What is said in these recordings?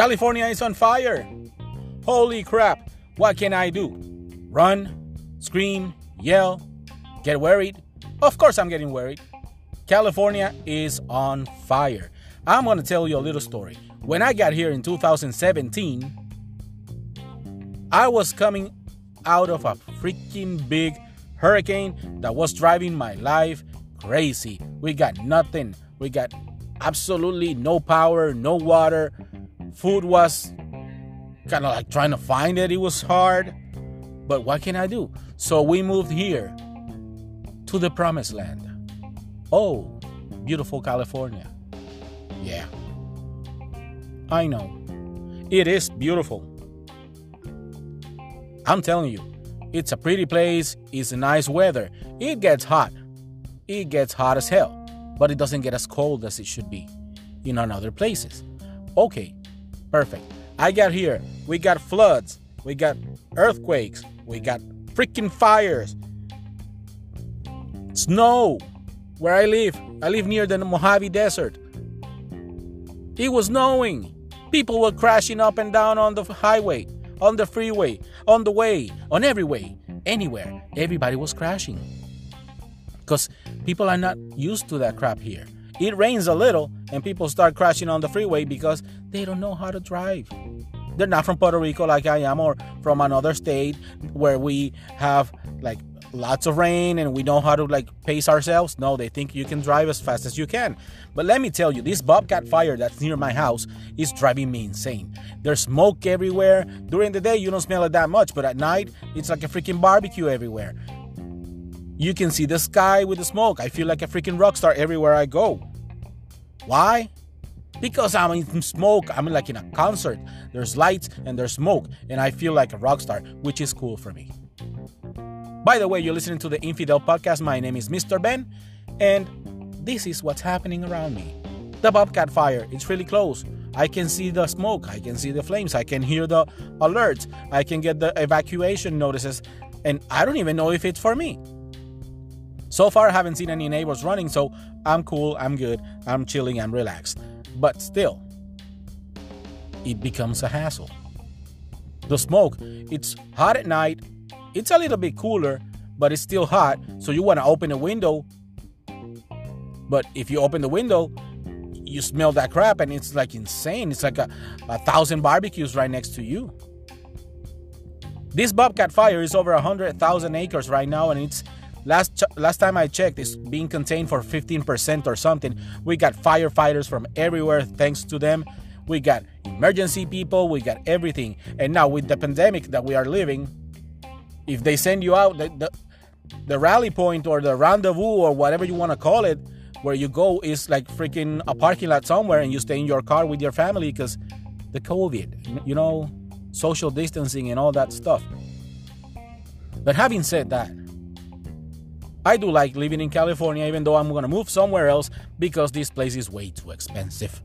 California is on fire. Holy crap, what can I do? Run, scream, yell, get worried? Of course, I'm getting worried. California is on fire. I'm to tell you a little story. When I got here in 2017, I was coming out of a freaking big hurricane that was driving my life crazy. We got nothing. We got absolutely no power, no water. Food was kind of like trying to find it, it was hard. But what can I do? So we moved here to the promised land. Oh, beautiful California. Yeah. I know. It is beautiful. I'm telling you, it's a pretty place, it's nice weather. It gets hot. It gets hot as hell, but it doesn't get as cold as it should be in other places. Okay, perfect. I got here. We got floods, we got earthquakes, we got freaking fires, snow. Where I live, I live near the Mojave Desert. It was snowing. People were crashing up and down on the highway on the freeway, on the way, on every way, anywhere. Everybody was crashing. Because people are not used to that crap here. It rains a little and people start crashing on the freeway because they don't know how to drive. They're not from Puerto Rico like I am or from another state where we have like lots of rain and we know how to like pace ourselves. No, they think you can drive as fast as you can. But let me tell you, this Bobcat fire that's near my house is driving me insane. There's smoke everywhere. During the day, you don't smell it that much, but at night, it's like a freaking barbecue everywhere. You can see the sky with the smoke. I feel like a freaking rock star everywhere I go. Why? Because I'm in smoke. I'm like in a concert. There's lights and there's smoke, and I feel like a rock star, which is cool for me. By the way, you're listening to the Infidel Podcast. My name is Mr. Ben, and this is what's happening around me. The Bobcat fire, it's really close. I can see the smoke, I can see the flames, I can hear the alerts, I can get the evacuation notices, and I don't even know if it's for me. So far, I haven't seen any neighbors running, so I'm cool, I'm good, I'm chilling, I'm relaxed. But still, it becomes a hassle. The smoke, it's hot at night, it's a little bit cooler, but it's still hot. So you want to open a window. But if you open the window, you smell that crap and it's like insane. It's like a, a thousand barbecues right next to you. This Bobcat fire is over 100,000 acres right now, and it's last ch- last time I checked, it's being contained for 15% or something. We got firefighters from everywhere, thanks to them. We got emergency people, we got everything. And now with the pandemic that we are living, if they send you out, the, the, the rally point or the rendezvous or whatever you want to call it, where you go is like freaking a parking lot somewhere and you stay in your car with your family because the COVID, you know, social distancing and all that stuff. But having said that, I do like living in California even though I'm gonna move somewhere else because this place is way too expensive.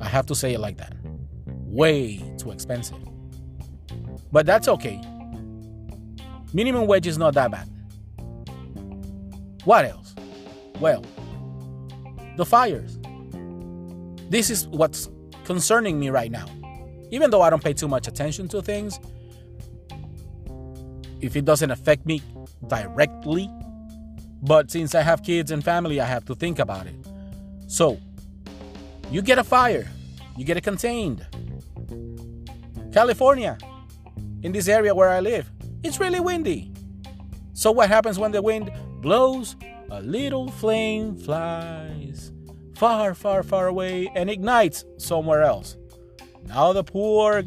I have to say it like that. Way too expensive. But that's okay. Minimum wage is not that bad. What else? Well, the fires. This is what's concerning me right now. Even though I don't pay too much attention to things, if it doesn't affect me directly, but since I have kids and family, I have to think about it. So, you get a fire, you get it contained. California, in this area where I live, it's really windy. So, what happens when the wind blows? A little flame flies far, far, far away and ignites somewhere else. Now, the poor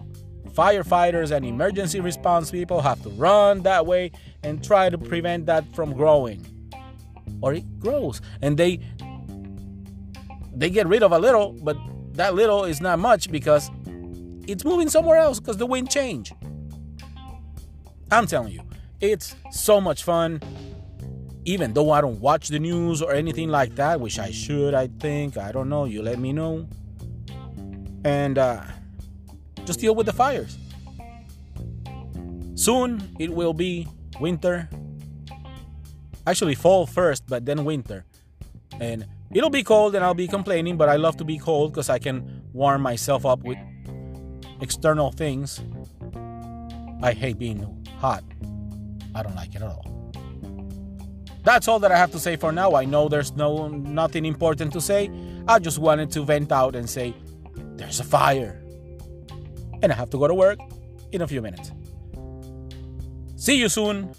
firefighters and emergency response people have to run that way and try to prevent that from growing. Or it grows and they they get rid of a little, but that little is not much because it's moving somewhere else because the wind changed. I'm telling you, it's so much fun. Even though I don't watch the news or anything like that, which I should, I think. I don't know. You let me know. And uh, just deal with the fires. Soon it will be winter. Actually, fall first, but then winter. And it'll be cold and I'll be complaining, but I love to be cold because I can warm myself up with external things. I hate being hot. I don't like it at all. That's all that I have to say for now. I know there's no nothing important to say. I just wanted to vent out and say there's a fire. And I have to go to work in a few minutes. See you soon.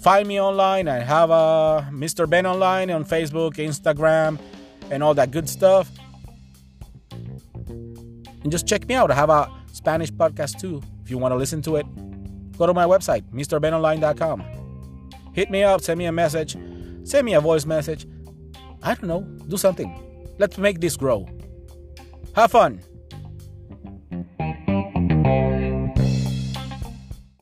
Find me online. I have uh, a Mr. Ben online on Facebook, Instagram, and all that good stuff. And just check me out. I have a Spanish podcast too. If you want to listen to it, go to my website, MrBenOnline.com. Hit me up, send me a message, send me a voice message. I don't know, do something. Let's make this grow. Have fun.